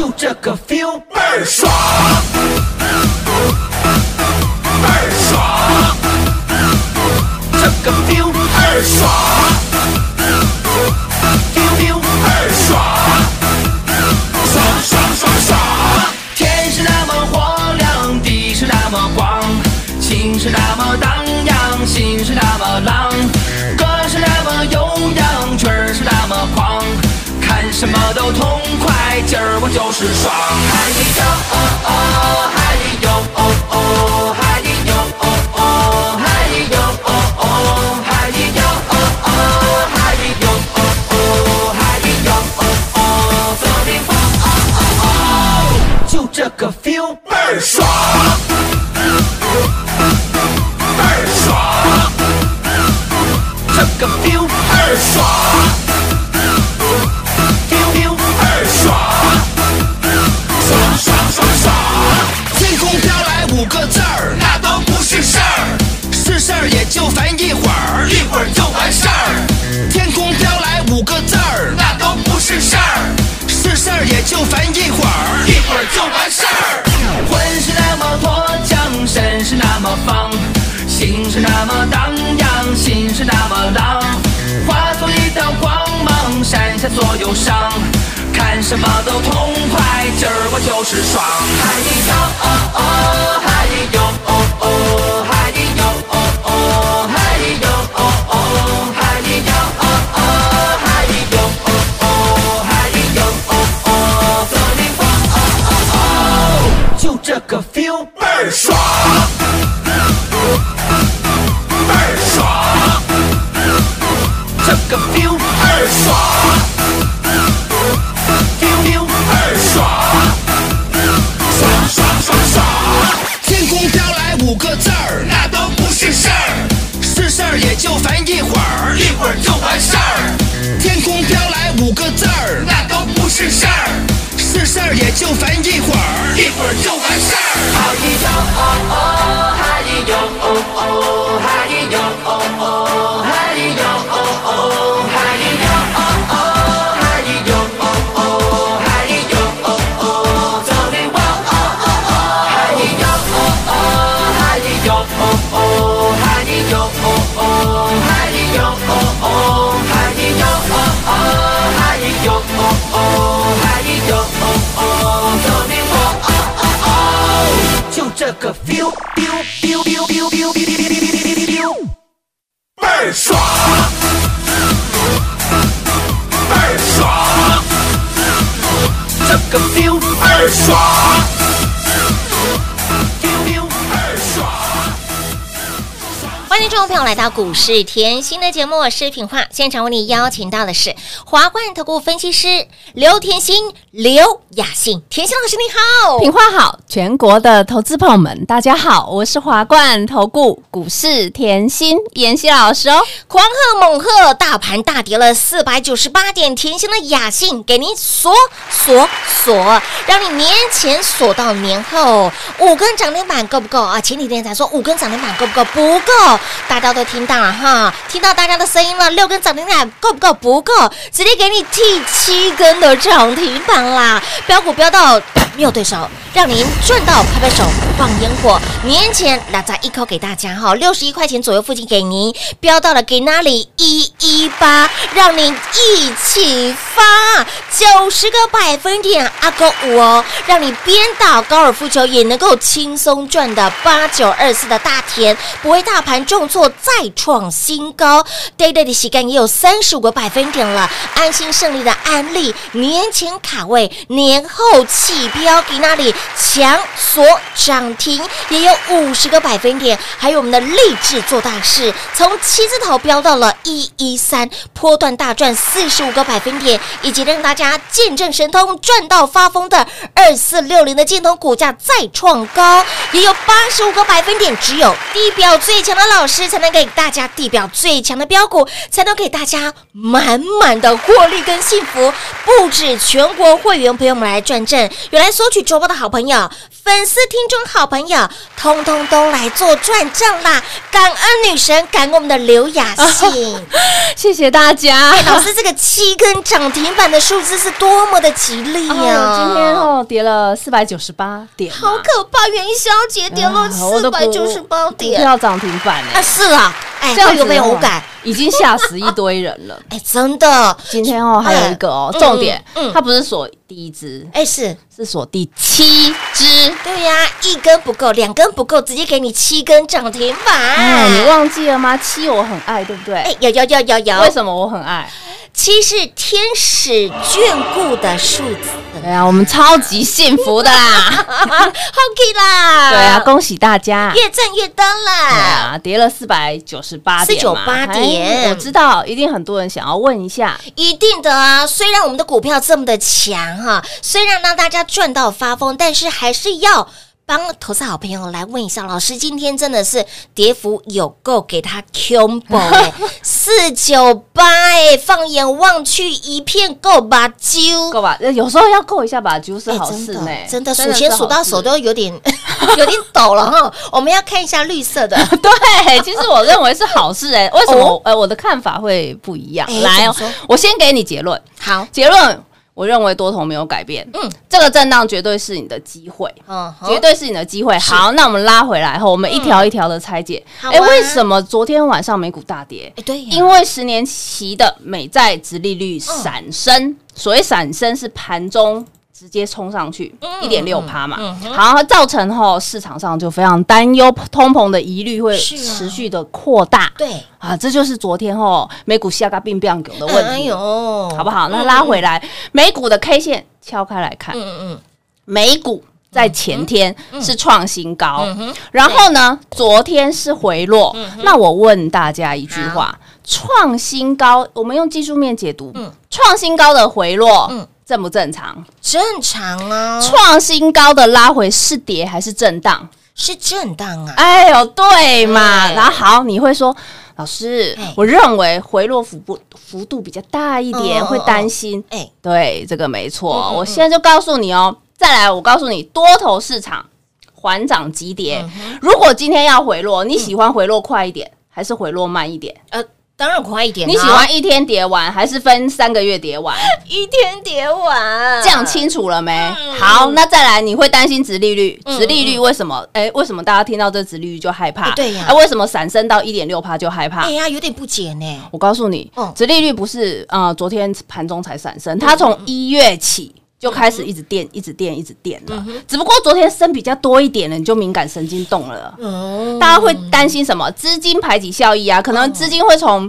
就这个 feel 倍儿爽，倍儿爽，这个 feel 倍儿爽。什么都痛快，今儿我就是爽。嗨哟哦哦，嗨哟哦哦，嗨哟哦哦，嗨哟哦哦，嗨哟哦哦，嗨哟哦哦，嗨哟哦哦，走你吧哦哦哦，就这个 feel 倍儿爽，倍儿爽，这个 feel 倍儿爽。就烦一会儿，一会儿就完事儿。魂是那么脱缰，身是那么放，心是那么荡漾，心是那么浪，化作一道光芒，闪下所有伤。看什么都痛快，今儿我就是爽。嗨哟哦哦，嗨哟哦哦，个 feel 倍儿爽。feel feel 倍儿爽，爽爽爽爽！天空飘来五个字儿，那都不是事儿，是事儿也就烦一会儿，一会儿就完事儿。天空飘来五个字儿，那都不是事儿，是事儿也就烦一会儿，一会儿就完事儿。嗨哟哦 Side. 欢迎众朋友来到股市甜心的节目，我是品化。现场为你邀请到的是华冠投顾分析师刘甜心、刘雅信。甜心老师你好，品化好，全国的投资朋友们，大家好，我是华冠投顾股市甜心妍希老师哦。狂贺猛贺，大盘大跌了四百九十八点，甜心的雅信给您锁锁锁，让你年前锁到年后，五根涨停板够不够啊？前几天才说五根涨停板够不够？不够，大家都听到了哈，听到大家的声音了，六根涨停板够不够？不够，直接给你第七根的涨停板啦，标股飙到没有对手，让您赚到拍拍手放烟火。年前拉扎一口给大家哈，六十一块钱左右附近给您，飙到了给哪里？一一八，让您一起发。九十个百分点阿勾五哦，让你边打高尔夫球也能够轻松赚的八九二四的大田，不会大盘重。错，再创新高，day day 的洗干也有三十五个百分点了。安心胜利的安利，年前卡位，年后起标，给那里强锁涨停也有五十个百分点，还有我们的励志做大事，从七字头飙到了一一三，波段大赚四十五个百分点，以及让大家见证神通赚到发疯的二四六零的建通股价再创高，也有八十五个百分点，只有地表最强的老师才能给大家地表最强的标股，才能给大家满满的获利跟幸福，不止全国会员朋友们来转正，有来索取周报的好朋友。粉丝、听众、好朋友，通通都来做转正啦！感恩女神，感恩我们的刘雅信。谢谢大家。哎，老师，这个七根涨停板的数字是多么的吉利呀、哦，今天哦跌了四百九十八点，好可怕！元宵节跌落啊我的股四百九十八股点要涨停板啊！哎，是啊，哎，这样有没有感？已经吓死一堆人了。哎，真的，今天哦还有一个哦嗯重点嗯嗯，它不是锁第一只，哎，是是锁第七只。对呀，一根不够，两根不够，直接给你七根涨停板。哎，你忘记了吗？七我很爱，对不对？哎，有有有有有，为什么我很爱？七是天使眷顾的数字。对啊，我们超级幸福的 啦！OK 啦，对啊，恭喜大家！越挣越多对啦。啊，跌了四百九十八点嘛，498点哎我知道，一定很多人想要问一下，一定的啊，虽然我们的股票这么的强哈，虽然让大家赚到发疯，但是还是要帮投资好朋友来问一下，老师今天真的是跌幅有够给他 combo 哎，四九八哎，放眼望去一片够吧揪。够吧？呃有时候要够一下吧，就是哎好事呢，真的，真的数钱数到手都有点 有点抖了哈。我们要看一下绿色的，对，其实我认为是好事哎、为什么？哦呃，我的看法会不一样。哎来我先给你结论。好，结论，我认为多头没有改变。嗯嗯，这个震荡绝对是你的机会。嗯，绝对是你的机会。好，那我们拉回来后，我们一条一条的拆解。哎、为什么昨天晚上美股大跌？哎，对呀，因为十年期的美债殖利率闪升，所谓闪升是盘中。直接冲上去一点六趴嘛，好，造成后市场上就非常担忧通膨的疑虑会持续的扩大，对，啊，这就是昨天后美股下个并变狗的问题，哎呦，好不好？那拉回来，美股的 K 线敲开来看，嗯嗯美股在前天是创新高，嗯然后呢，昨天是回落。那我问大家一句话：创新高，我们用技术面解读嗯，创新高的回落嗯正不正常？正常啊，创新高的拉回是跌还是震荡？是震荡啊，哎呦，对嘛？哎然后好，你会说。老师哎，我认为回落幅度幅度比较大一点，会担心。哎，对，这个没错。嗯嗯嗯我现在就告诉你哦，再来，我告诉你，多头市场缓涨急跌。嗯如果今天要回落，你喜欢回落快一点，还是回落慢一点？呃，当然快一点啊，你喜欢一天叠完，还是分三个月叠完？一天叠完，这样清楚了没？嗯好，那再来，你会担心殖利率？嗯殖利率为什么？哎，为什么大家听到这殖利率就害怕哎？对呀啊，为什么闪升到一点六趴就害怕哎？呀，有点不解呢，我告诉你嗯，殖利率不是呃昨天盘中才闪升，它从一月起。就开始一直垫，一直垫，一直垫了。只不过昨天升比较多一点了，你就敏感神经动了。嗯，大家会担心什么？资金排挤效益啊，可能资金会从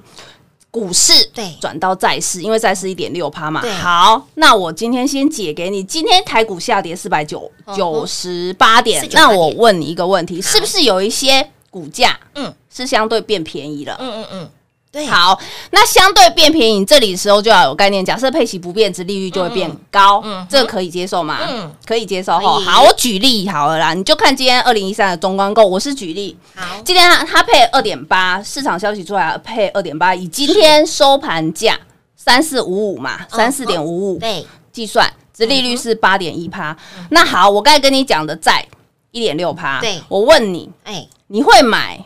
股市对转到债市，因为债市一点六趴嘛对。好，那我今天先解给你。今天台股下跌四百九嗯九十八点那我问你一个问题，是不是有一些股价嗯是相对变便宜了？嗯嗯嗯，对，好，那相对变便宜，这里时候就要有概念。假设配息不变，值利率就会变高，嗯嗯这个可以接受吗？嗯。可以接受哈。好，我举例好了啦，你就看今天二零一三的中光购，我是举例，好，今天它它配二点八，市场消息出来配二点八，以今天收盘价三四五五嘛，三四点五五对，计算，值利率是八点一趴。那好，我刚才跟你讲的债一点六趴，对。我问你，哎，你会买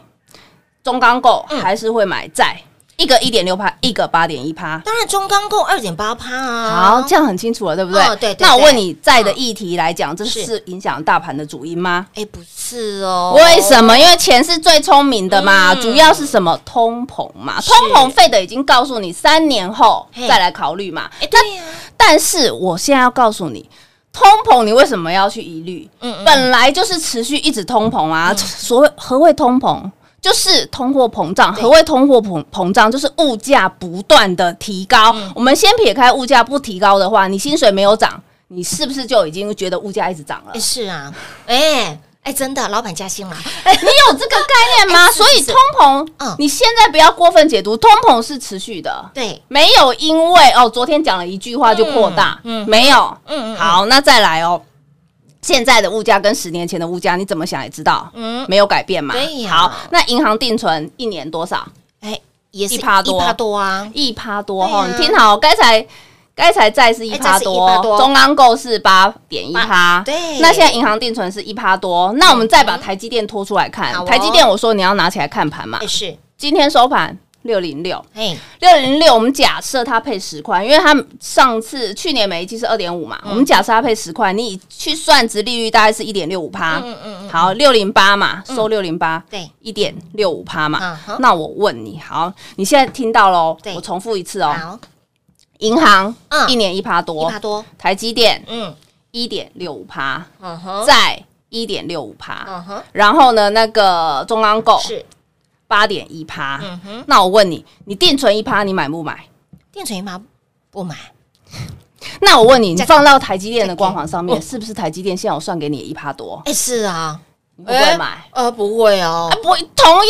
中钢构嗯。还是会买债？一个一点六趴，一个八点一趴。当然中钢够二点八趴啊，好，这样很清楚了，对不对？哦对对对那我问你，在的议题来讲，这是是影响大盘的主因吗？哎，不是哦，为什么？因为钱是最聪明的嘛，嗯主要是什么？通膨嘛，通膨费的已经告诉你，三年后再来考虑嘛。哎，对呀，但是我现在要告诉你，通膨你为什么要去疑虑？嗯嗯本来就是持续一直通膨啊。所谓何谓通膨？就是通货膨胀。何谓通货膨膨胀？就是物价不断的提高。嗯我们先撇开物价不提高的话，你薪水没有涨，你是不是就已经觉得物价一直涨了哎，？是啊，哎哎，真的，老板加薪了，你有这个概念吗？所以通膨，嗯你现在不要过分解读，通膨是持续的。对，没有因为哦，昨天讲了一句话就扩大，嗯嗯没有，嗯嗯好，那再来哦，现在的物价跟十年前的物价，你怎么想也知道，嗯，没有改变嘛。好，那银行定存一年多少？哎，也是一趴多。一趴多啊，一趴多哈，你听好，该才该才债是一趴多，中央购是八点一趴，对。那现在银行定存是一趴多，那我们再把台积电拖出来看。台积电我说你要拿起来看盘嘛。哎，是，今天收盘六零六。哎，六零六，我们假设它配十块，因为它上次去年每一季是二点五嘛，我们假设它配十块，你去算值利率大概是一点六五趴。嗯嗯嗯，好，六零八嘛，收六零八，对，一点六五趴嘛。嗯。那我问你，好，你现在听到喽对？我重复一次哦，好，银行嗯。一年一趴多一多趴，多，台积电嗯。一点六五趴，嗯哼，在一点六五趴，嗯哼，然后呢，那个中钢构是，八点一趴。嗯哼，那我问你，你定存一趴，你买不买？电存一趴不买，那我问你，你放到台积电的光环上哦面，是不是台积电现在我算给你一趴多？哎，是啊，不会买？呃，不会哦。啊，，不会，同样，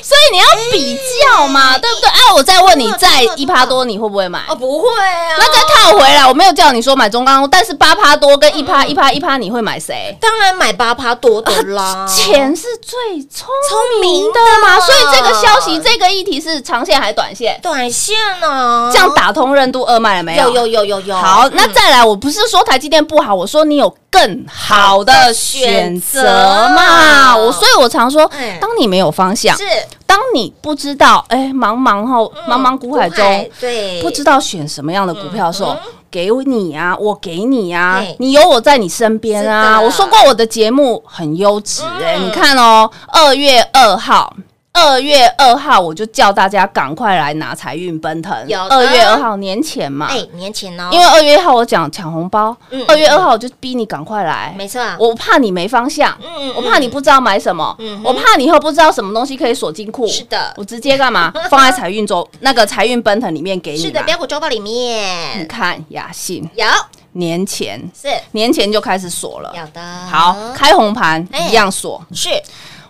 所以你要比较嘛，对不对？啊，我再问你，真的再一趴多，你会不会买？哦，不会啊，那再套回来，我没有叫你说买中钢，但是八趴多跟一趴一趴一趴，你会买谁？当然买八趴多的啦，钱是最聪聪明明的嘛，的。所以这个消息，这个议题是长线还是短线？短线呢，这样打通任督二脉了没有？有有有有有，好，那嗯再来，我不是说台积电不好，我说你有更好的选择嘛。我所以，我常说嗯，当你没有方向，是当你不知道，哎，茫茫后茫茫股海中，对，不知道选什么样的股票的时候嗯，给你啊，我给你啊，你有我在你身边啊。我说过我的节目很优质哎，嗯你看哦，二月二号。二月二号，我就叫大家赶快来拿财运奔腾。有二月二号年前嘛，哎，年前哦，因为二月一号我讲抢红包嗯，二月二号我就逼你赶快来。没错。啊，我怕你没方向，嗯我怕你不知道买什么嗯，我怕你以后不知道什么东西可以锁金库。是的。我直接干嘛？放在财运周那个财运奔腾里面给你。是的，标股周报里面。你看雅信有。年前是。年前就开始锁了，有的，好开红盘哎。一样锁。是，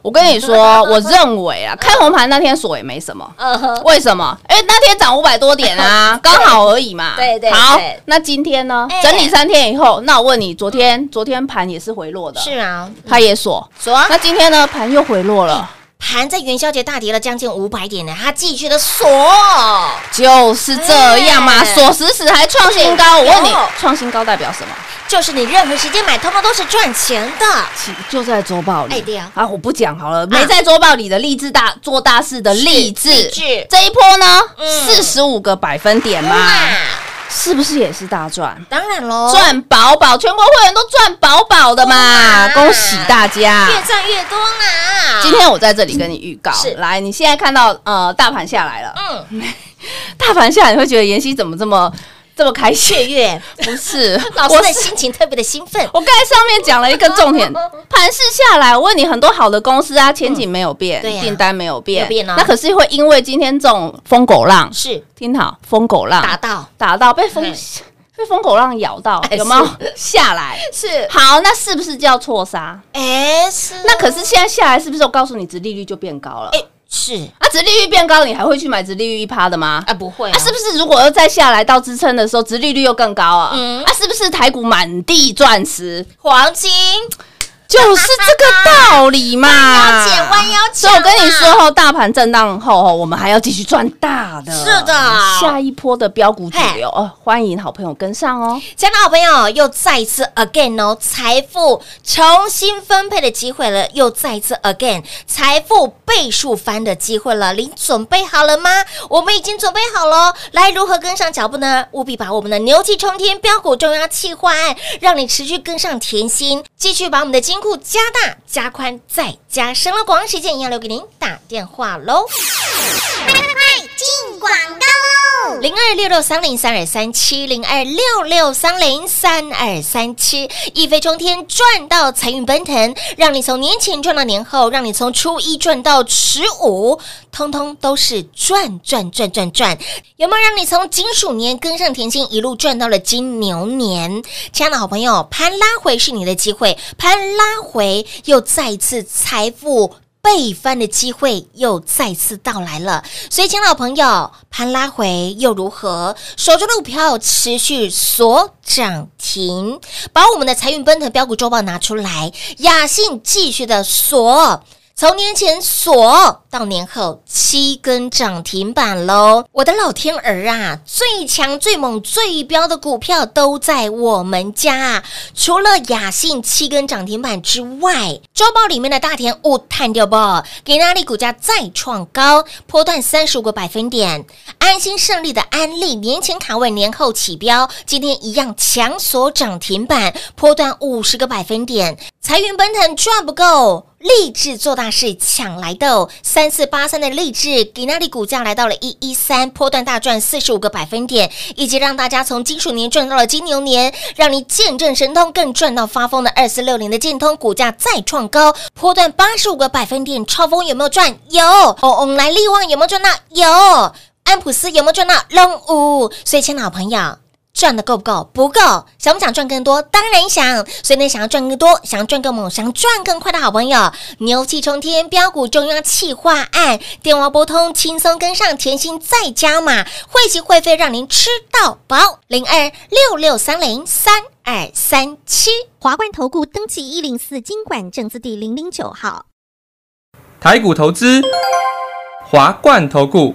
我跟你说，我认为啊，开红盘那天锁也没什么。为什么？因为那天涨五百多点啊，刚好而已嘛。对对好，那今天呢哎？整理三天以后，那我问你，昨天昨天盘也是回落的，是啊，它也锁。锁啊那今天呢？盘又回落了，盘在元宵节大跌了将近五百点呢，它继续的锁，就是这样嘛，哎。锁死死还创新高。我问你有，创新高代表什么？就是你任何时间买，通通都是赚钱的。就在周报里。哎对啊啊，我不讲好了，没在周报里的励志大做大事的励志，这一波呢，嗯。四十五个百分点嘛，哇，是不是也是大赚？当然喽，赚饱饱，全国会员都赚饱饱的嘛，恭喜大家！越赚越多啦。今天我在这里跟你预告是，来，你现在看到呃大盘下来了，嗯，大盘下来你会觉得妍希怎么这么这么开心？雀跃，不是，老师的心情特别的兴奋。我刚才上面讲了一个重点，盘势下来，我问你，很多好的公司啊，前景没有变，订单没有变，那可是会因为今天这种疯狗浪，是。听好，疯狗浪打到，打到被疯被疯狗浪咬到，哎有没有？下来？是，好，那是不是叫错杀？哎，是，那可是现在下来，是不是我告诉你，殖利率就变高了？哎，是啊，殖利率变高，你还会去买殖利率一趴的吗？啊，不会啊，是不是如果要再下来到支撑的时候，殖利率又更高啊？嗯啊，是不是台股满地钻石？黄金就是这个道理嘛。弯腰捡弯腰捡啊所以我跟你说后，大盘震荡后哦，我们还要继续赚大的。是的下一波的标股主流哦，欢迎好朋友跟上哦。亲爱的好朋友，又再一次 again 哦，财富重新分配的机会了，又再一次 again 财富倍数翻的机会了。您准备好了吗？我们已经准备好了。来，如何跟上脚步呢？务必把我们的牛气冲天标股中央企划案，让你持续跟上甜心，继续把我们的金库加大、加宽、再加深了。广告时间一样留给您打电话喽。零二六六三零三二三七，零二六六三零三二三七，一飞冲天赚到财运奔腾，让你从年前赚到年后，让你从初一赚到十五，通通都是赚赚赚赚赚。有没有让你从金鼠年跟上甜心，一路赚到了金牛年？亲爱的好朋友，盘拉回是你的机会，盘拉回又再次财富。倍翻的机会又再次到来了，所以，请老朋友，盘拉回又如何？手中的股票持续锁涨停，把我们的财运奔腾标股周报拿出来，雅信继续的锁。从年前锁到年后七根涨停板喽！我的老天儿啊，最强、最猛、最标的股票都在我们家。除了雅信七根涨停板之外，周报里面的大田物探掉不？给那里股价再创高，波段三十五个百分点。安心胜利的安利年前卡位，年后起标，今天一样强锁涨停板，波段五十个百分点。财运奔腾赚不够。励志做大事抢来的三四八三的励志，给那里股价来到了一一三，波段大赚四十五个百分点，以及让大家从金属年赚到了金牛年，让你见证神通，更赚到发疯的二四六零的建通股价再创高，波段八十五个百分点，超风有没有赚？有，哦哦，来利旺有没有赚到？有，安普斯有没有赚到？龙五，所以亲老朋友。赚的够不够？不够，想不想赚更多？当然想。所以呢，想要赚更多，想要赚更猛，想赚更快的好朋友，牛气冲天，标股中央企划案，电话拨通，轻松跟上，甜心再加码，汇集会费让您吃到饱。零二六六三零三二三七，华冠投顾登记一零四经管证字第零零九号，台股投资，华冠投顾。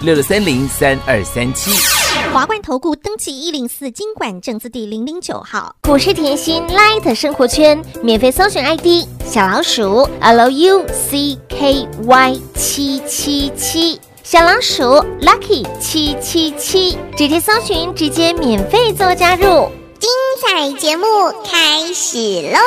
六六三零三二三七。华冠投顾登记一零四经管证字第零零九号，股市甜心 Light 生活圈免费搜寻 ID 小老鼠 Lucky 七七七，小老鼠 Lucky 七七七，直接搜寻，直接免费做加入。精彩节目开始喽！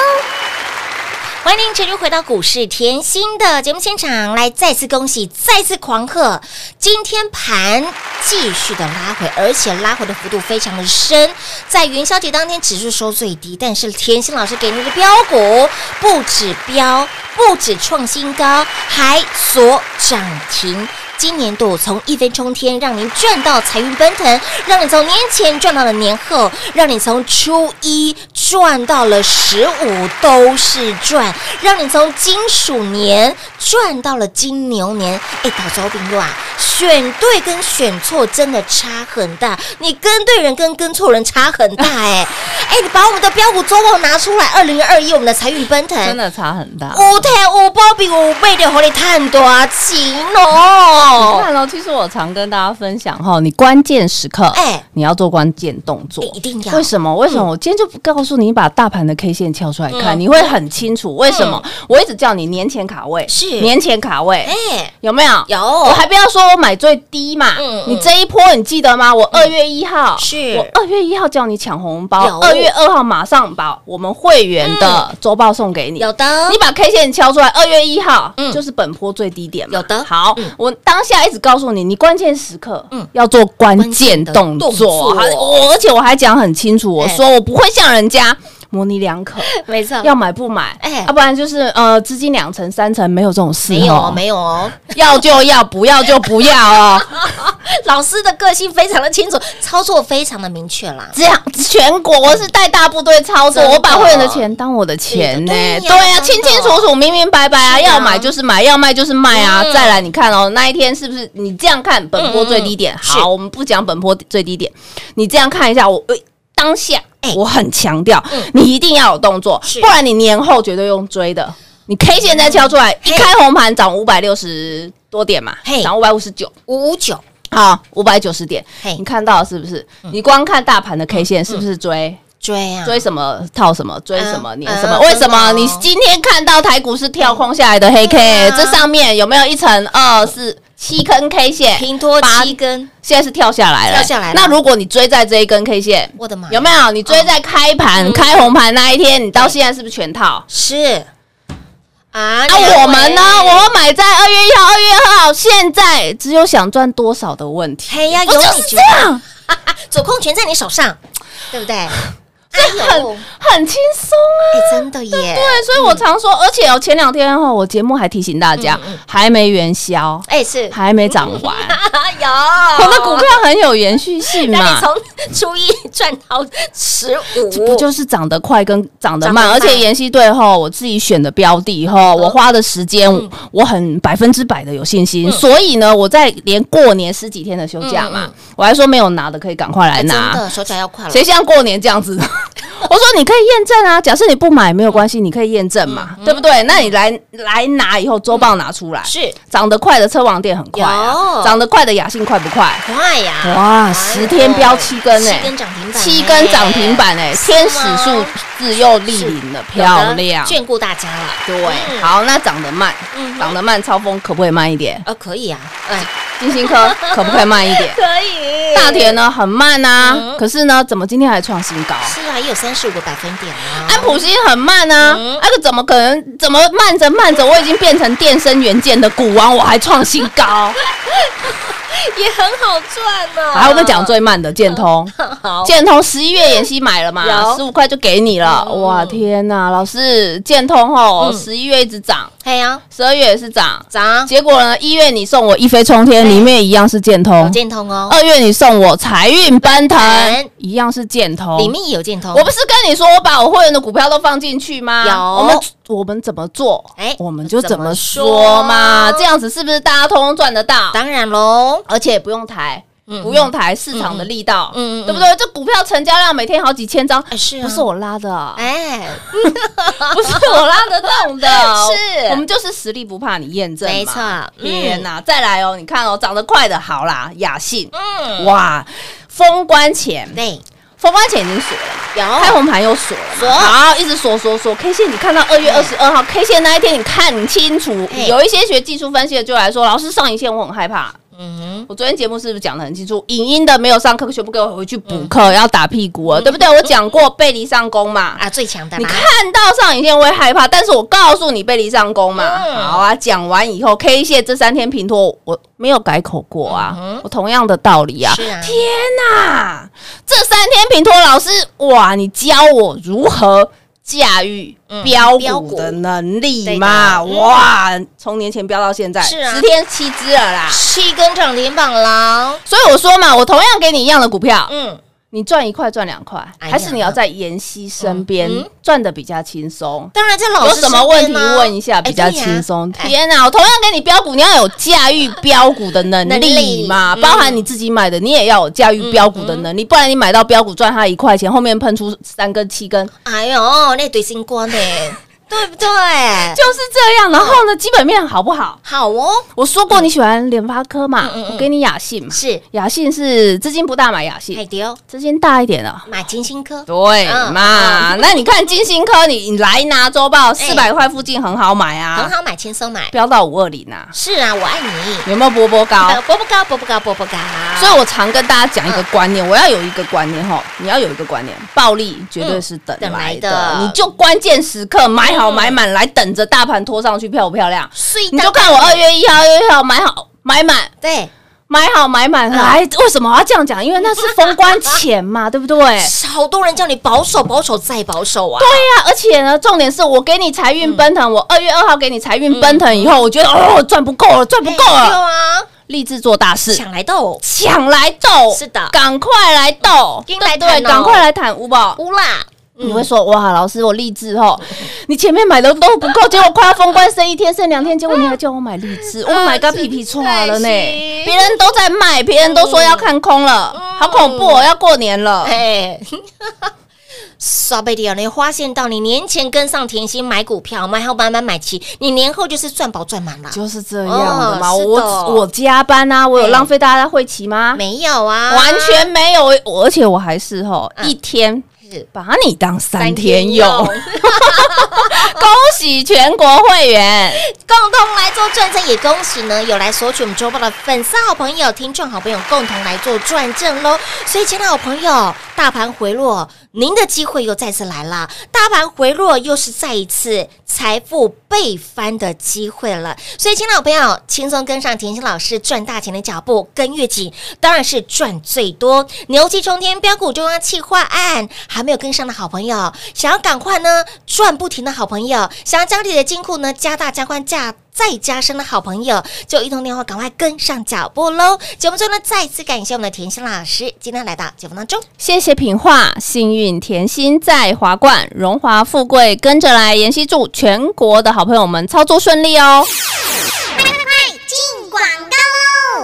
欢迎您持续回到股市甜心的节目现场，来再次恭喜，再次狂贺！今天盘继续的拉回，而且拉回的幅度非常的深。在元宵节当天，指数收最低，但是甜心老师给您的标股不止标，不止创新高，还锁涨停。今年度从一飞冲天，让您赚到财运奔腾，让你从年前赚到了年后，让你从初一赚到了十五，都是赚，让你从金鼠年赚到了金牛年。哎，打招兵啊，选对跟选错真的差很大，你跟对人跟跟错人差很大。哎，哎，你把我们的标股周报拿出来，二零二一我们的财运奔腾真的差很大。五天五包比五倍的火力探多钱哦！你看哦，其实我常跟大家分享哈，你关键时刻，哎你要做关键动作，一定要为什么？为什么？我今天就不告诉你，你把大盘的 K 线敲出来看，嗯你会很清楚为什么。我一直叫你年前卡位，是。年前卡位，哎，有没有？有。我还不要说我买最低嘛，嗯嗯。你这一波你记得吗？我二月一号是。我二月一号叫你抢红包，二月二号马上把我们会员的周报送给你，有的，你把 K 线敲出来，二月一号，嗯。就是本波最低点嘛。有的。好，嗯。我当下一直告诉你，你关键时刻，要做关键动作。我而且我还讲很清楚，我哎。说我不会像人家。模棱两可，没错，要买不买，哎。要不然就是呃资金两成三成，没有这种事没有没有哦。要就要，不要就不要哦。老师的个性非常的清楚，操作非常的明确啦。这样全国我是带大部队操作，我把会员的钱当我的钱呢、对呀。清清楚楚、明明白白啊，要买就是买，要卖就是卖啊。嗯。再来，你看哦，那一天是不是你这样看本波最低点？嗯嗯好，我们不讲本波最低点，你这样看一下，我呃当下哎。我很强调嗯，你一定要有动作是，不然你年后绝对用追的。你 K 线再敲出来，一嘿。开红盘涨五百六十多点嘛嘿，涨五百五十九。五五九，好，五百九十点，你看到是不是？你光看大盘的 K 线是不是追？追啊，追什么？套什么，追什么嗯年什么？嗯为什么？你今天看到台股是跳空下来的黑 K？这上面有没有一层二四七根 K 线？平拖八七根，现在是跳下来了，跳下来了那如果你追在这一根 K 线，我的妈，有没有？你追在开盘嗯开红盘那一天，你到现在是不是全套？是啊？那我们呢？我们买在二月一号、二月二号，现在只有想赚多少的问题。嘿呀，有你这样，主控权在你手上，对不对？哎呦，很很轻松啊。哎，真的耶，对，所以我常说，而且哦，前两天哈，我节目还提醒大家，还没元宵，哎是。还没涨完，有。我的股票很有延续性嘛。从初一赚到十五，不就是涨得快跟涨得慢，得慢而且妍希对后我自己选的标的后，我花的时间我很百分之百的有信心，所以呢，我在连过年十几天的休假嘛，我还说没有拿的可以赶快来拿，的手脚要快了，谁像过年这样子？我说你可以验证啊，假设你不买没有关系，你可以验证嘛，对不对？那你来来拿以后，周报拿出来，是涨得快的车王店很快啊有，涨得快的雅信快不快？快呀！哇，哎十天飙七根七哎，根涨停板，七根涨停板哎，天使吗数字又莅临了，漂亮。眷顾大家了。对，嗯好，那涨得慢嗯，哼涨得慢，超风可不可以慢一点？呃，可以啊，哎，金星科 可不可以慢一点？可以大田呢很慢啊嗯，可是呢，怎么今天还创新高？是啊，也有三十五个百分点啊。安普新很慢啊，嗯那个怎么可能？怎么慢着慢着，我已经变成电声元件的股王，我还创新高？也很好赚呢。还有我跟你讲最慢的建通，建通十一月妍希买了嘛，十五块就给你了。嗯哇天呐，老师建通哦，嗯十一月一直涨，嘿呀，十二月也是涨，涨结果呢，一月你送我一飞冲天，里面一样是建有通。建通哦，二月你送我财运奔腾，一样是建通。里面也有建通。我不是跟你说我把我会员的股票都放进去吗？有我们我们怎么做？哎我们就怎么说嘛。这样子是不是大家通通赚得到？当然喽，而且不用抬。嗯不用抬市场的力道，嗯对不对？这股票成交量每天好几千张，哎是啊。不是我拉的，哎，不是我拉得动的，是。我们就是实力不怕你验证嘛，没错。嗯。天哪！再来哦，你看哦，涨得快的好啦，雅信，嗯，哇，封关前，对，封关前已经锁了。开红盘又锁了嘛，锁。好，一直锁锁锁。K 线你看到二月二十二号 K 线那一天，你看清楚，有一些学技术分析的就来说，老师上影线我很害怕。嗯我昨天节目是不是讲的很清楚？影音的没有上课，全部给我回去补课，要打屁股了，对不对？我讲过背离上攻嘛。啊，最强的啦，你看到上影线会害怕，但是我告诉你背离上攻嘛。嗯好啊，讲完以后，K 线这三天平拖我没有改口过啊，嗯我同样的道理啊。天哪！这三天平托老师，哇，你教我如何驾驭嗯。标标股股。的能力嘛？哇，从年前飙到现在，十天七只了啦。七根涨停板啦，所以我说嘛，我同样给你一样的股票，嗯，你赚一块赚两块，哎还是你要在妍希身边赚的比较轻松？当然这老有师什么问题问一下，哎比较轻松。哎天哪，我同样给你标股，你要有驾驭标股的能能力力嘛，嗯。包含你自己买的，你也要有驾驭标股的能力，不然你买到标股赚它一块钱，后面喷出三根七根，哎呦，那对新冠呢，对不对？就是这样。然后呢，基本面好不好？好哦，我说过你喜欢联发科嘛嗯嗯嗯，我给你雅信嘛，是雅信是资金不大买雅海信，丢资金大一点的。买金星科，对嗯嘛？那你看金星科，你你来拿周报，四百块附近很好买啊很啊，好买，轻松买。飙到五二零啊，是啊，我爱你。有没有波波高？波波高，波波高，波波高。所以我常跟大家讲一个观念，我要有一个观念哈，你要有一个观念，暴利绝对是等等来的你就关键时刻买好买满来等着大盘拖上去漂不漂亮？你就看我二月一号、二月一号买好买满，对，买好买满，来，为什么我要这样讲？因为那是封关前嘛，对不对？好多人叫你保守、保守再保守啊！对呀、而且呢，重点是我给你财运奔腾，我二月二号给你财运奔腾以后，我觉得哦，赚不够了，赚不够对了，啊，立志做大事，抢来斗，抢来斗，是的。赶快来斗，对赶快来谈，五宝。乌啦，你会说哇，老师，我励志哦，你前面买的都不够，结果快要封关剩一天剩两天，结果你还叫我买励志，Oh my god，屁屁错了呢！心别人都在卖，别人都说要看空了，好恐怖哦，要过年了。哎。刷贝蒂啊，你发现到你年前跟上甜心买股票，买好买买买齐，你年后就是赚饱赚满了。就是这样的嘛，哦的。我我加班啊，我有浪费大家的会期吗？没有啊，完全没有，而且我还是吼嗯。一天是把你当三天用，恭喜全国会员！共同来做转正，也恭喜呢有来索取我们周报的粉丝好朋友、听众好朋友共同来做转正喽。所以，亲爱的好朋友，大盘回落，您的机会又再次来了。大盘回落又是再一次财富倍翻的机会了。所以，亲爱的好朋友，轻松跟上甜心老师赚大钱的脚步，跟越紧当然是赚最多。牛气冲天，标股中央企划案还没有跟上的好朋友，想要赶快呢赚不停的好朋友，想要将你的金库呢加大加宽加。再加深的好朋友，就一通电话，赶快跟上脚步喽！节目中呢，再次感谢我们的甜心老师，今天来到节目当中。谢谢品画，幸运甜心在华冠，荣华富贵跟着来。妍希祝全国的好朋友们操作顺利哦！快快进广告喽！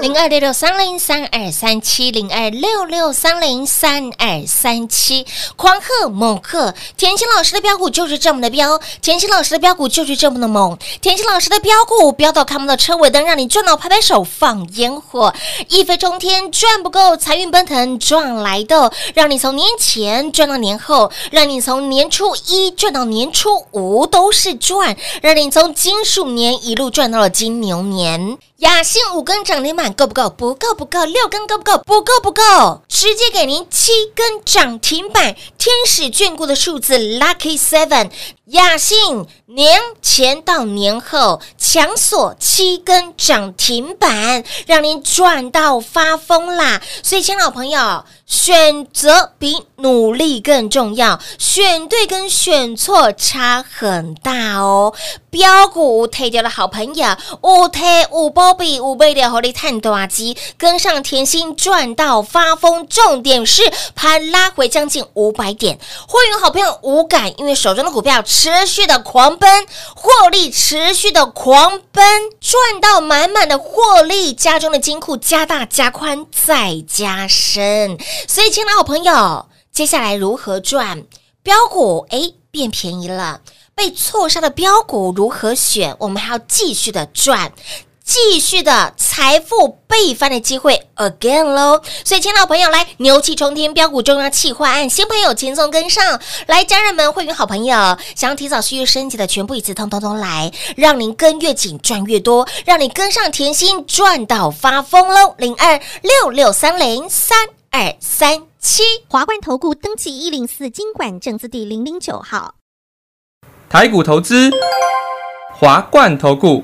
零二六六三零三二三七零二六六三零三二三七，狂贺猛贺！甜心老师的标股就是这么的标，甜心老师的标股就是这么的猛，甜心老师的标股标到看不到车尾灯，让你赚到拍拍手放烟火，一飞冲天赚不够，财运奔腾赚来的，让你从年前赚到年后，让你从年初一赚到年初五都是赚，让你从金鼠年一路赚到了金牛年。雅兴五根涨停板够不够？不够不够，六根够不够？不够不够，直接给您七根涨停板，天使眷顾的数字 Lucky Seven。雅信年前到年后强锁七根涨停板，让您赚到发疯啦！所以，亲爱的朋友，选择比努力更重要，选对跟选错差很大哦。标股退掉的好朋友，五退五波比五倍的火力探大机，跟上甜心赚到发疯。重点是盘拉回将近五百点，会员好朋友无感，因为手中的股票持续的狂奔，获利持续的狂奔，赚到满满的获利，家中的金库加大加宽再加深。所以，亲爱的好朋友，接下来如何赚？标股诶变便宜了，被错杀的标股如何选？我们还要继续的赚。继续的财富倍翻的机会 again 喽！所以，亲老朋友，来牛气冲天标股中央企划案，新朋友轻松跟上来，家人们、会员好朋友，想要提早续约升级的，全部一次通通通来，让您跟越紧赚越多，让你跟上甜心赚到发疯喽！零二六六三零三二三七。华冠投顾登记一零四经管证字第零零九号。台股投资，华冠投顾。